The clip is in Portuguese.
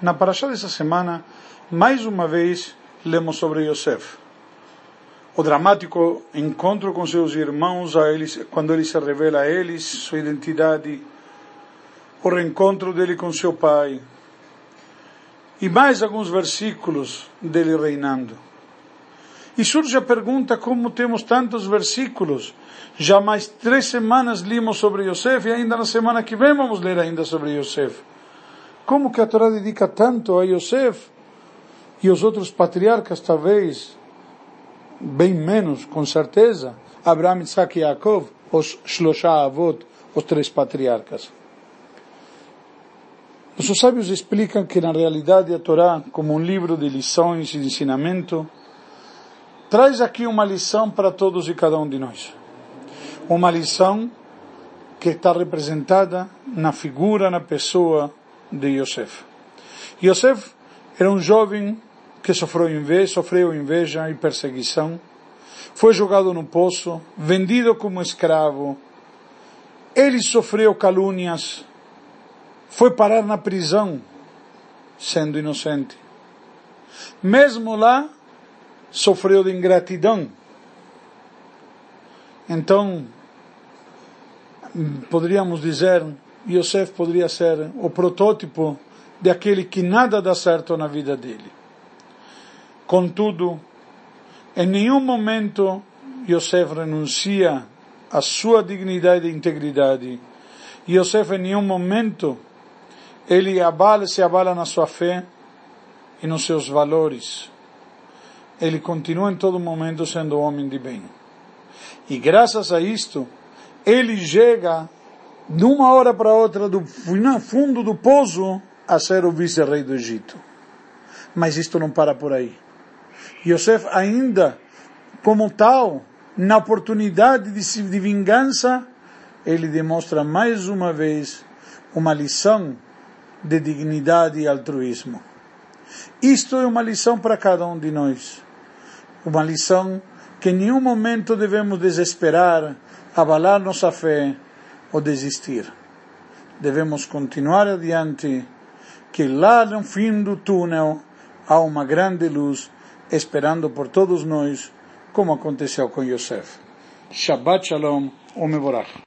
Na paraxá dessa semana, mais uma vez, lemos sobre Yosef. O dramático encontro com seus irmãos, eles, quando ele se revela a eles, sua identidade, o reencontro dele com seu pai, e mais alguns versículos dele reinando. E surge a pergunta como temos tantos versículos. Já mais três semanas limos sobre Yosef e ainda na semana que vem vamos ler ainda sobre Yosef. Como que a Torá dedica tanto a Yosef e os outros patriarcas talvez bem menos, com certeza, Abraão, Isaac e Yaakov, os Shloshah Avot, os três patriarcas. Os sábios explicam que na realidade a Torá, como um livro de lições e de ensinamento, traz aqui uma lição para todos e cada um de nós. Uma lição que está representada na figura, na pessoa de Yosef. Yosef era um jovem que sofreu inveja, sofreu inveja e perseguição, foi jogado no poço, vendido como escravo, ele sofreu calúnias, foi parar na prisão, sendo inocente. Mesmo lá, sofreu de ingratidão. Então, poderíamos dizer, Yosef poderia ser o protótipo de aquele que nada dá certo na vida dele. Contudo, em nenhum momento Yosef renuncia à sua dignidade e integridade. Yosef em nenhum momento ele abala, se abala na sua fé e nos seus valores ele continua em todo momento sendo homem de bem. E graças a isto, ele chega de uma hora para outra do fundo do poço a ser o vice-rei do Egito. Mas isto não para por aí. Yosef ainda, como tal, na oportunidade de, de vingança, ele demonstra mais uma vez uma lição de dignidade e altruísmo. Isto é uma lição para cada um de nós uma lição que em nenhum momento devemos desesperar, abalar nossa fé ou desistir. Devemos continuar adiante, que lá no fim do túnel há uma grande luz esperando por todos nós, como aconteceu com Yosef. Shabbat Shalom, Omevorach.